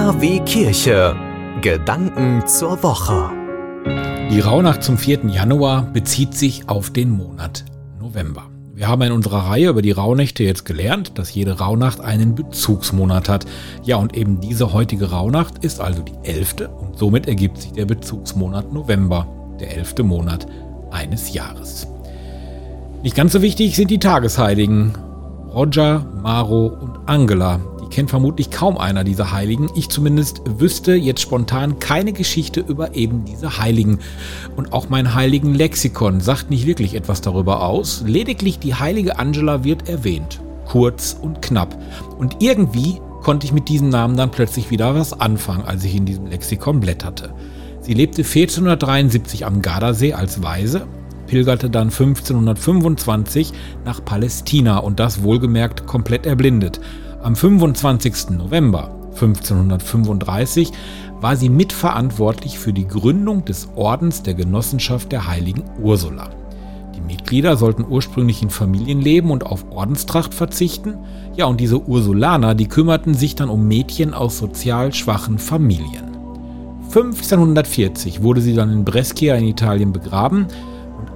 KW Kirche. Gedanken zur Woche. Die Rauhnacht zum 4. Januar bezieht sich auf den Monat November. Wir haben in unserer Reihe über die Rauhnächte jetzt gelernt, dass jede Rauhnacht einen Bezugsmonat hat. Ja, und eben diese heutige Rauhnacht ist also die 11. und somit ergibt sich der Bezugsmonat November, der 11. Monat eines Jahres. Nicht ganz so wichtig sind die Tagesheiligen. Roger, Maro und Angela. Kennt vermutlich kaum einer dieser Heiligen. Ich zumindest wüsste jetzt spontan keine Geschichte über eben diese Heiligen. Und auch mein heiligen Lexikon sagt nicht wirklich etwas darüber aus. Lediglich die heilige Angela wird erwähnt. Kurz und knapp. Und irgendwie konnte ich mit diesem Namen dann plötzlich wieder was anfangen, als ich in diesem Lexikon blätterte. Sie lebte 1473 am Gardasee als Waise pilgerte dann 1525 nach Palästina und das wohlgemerkt komplett erblindet. Am 25. November 1535 war sie mitverantwortlich für die Gründung des Ordens der Genossenschaft der heiligen Ursula. Die Mitglieder sollten ursprünglich in Familien leben und auf Ordenstracht verzichten. Ja, und diese Ursulaner, die kümmerten sich dann um Mädchen aus sozial schwachen Familien. 1540 wurde sie dann in Brescia in Italien begraben.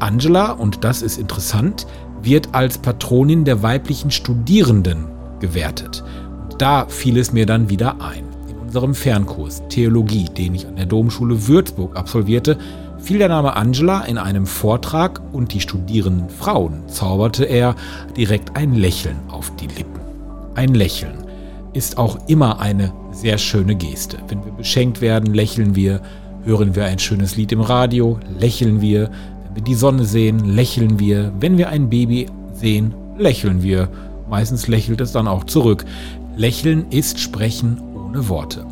Angela, und das ist interessant, wird als Patronin der weiblichen Studierenden gewertet. Und da fiel es mir dann wieder ein. In unserem Fernkurs Theologie, den ich an der Domschule Würzburg absolvierte, fiel der Name Angela in einem Vortrag und die studierenden Frauen zauberte er direkt ein Lächeln auf die Lippen. Ein Lächeln ist auch immer eine sehr schöne Geste. Wenn wir beschenkt werden, lächeln wir, hören wir ein schönes Lied im Radio, lächeln wir, wir die Sonne sehen, lächeln wir. Wenn wir ein Baby sehen, lächeln wir. Meistens lächelt es dann auch zurück. Lächeln ist Sprechen ohne Worte.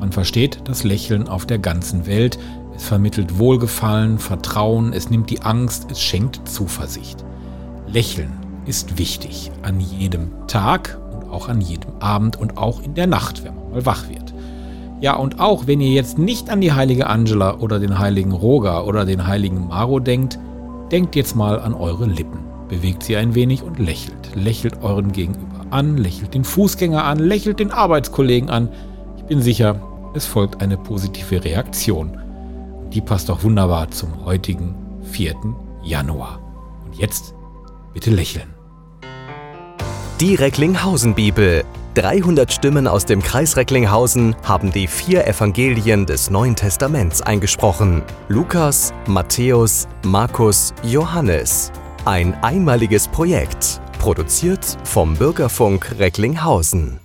Man versteht das Lächeln auf der ganzen Welt. Es vermittelt Wohlgefallen, Vertrauen, es nimmt die Angst, es schenkt Zuversicht. Lächeln ist wichtig an jedem Tag und auch an jedem Abend und auch in der Nacht, wenn man mal wach wird. Ja, und auch wenn ihr jetzt nicht an die heilige Angela oder den heiligen Roger oder den heiligen Maro denkt, denkt jetzt mal an eure Lippen. Bewegt sie ein wenig und lächelt. Lächelt euren Gegenüber an, lächelt den Fußgänger an, lächelt den Arbeitskollegen an. Ich bin sicher, es folgt eine positive Reaktion. Die passt auch wunderbar zum heutigen 4. Januar. Und jetzt bitte lächeln. Die Recklinghausen Bibel 300 Stimmen aus dem Kreis Recklinghausen haben die vier Evangelien des Neuen Testaments eingesprochen. Lukas, Matthäus, Markus, Johannes. Ein einmaliges Projekt, produziert vom Bürgerfunk Recklinghausen.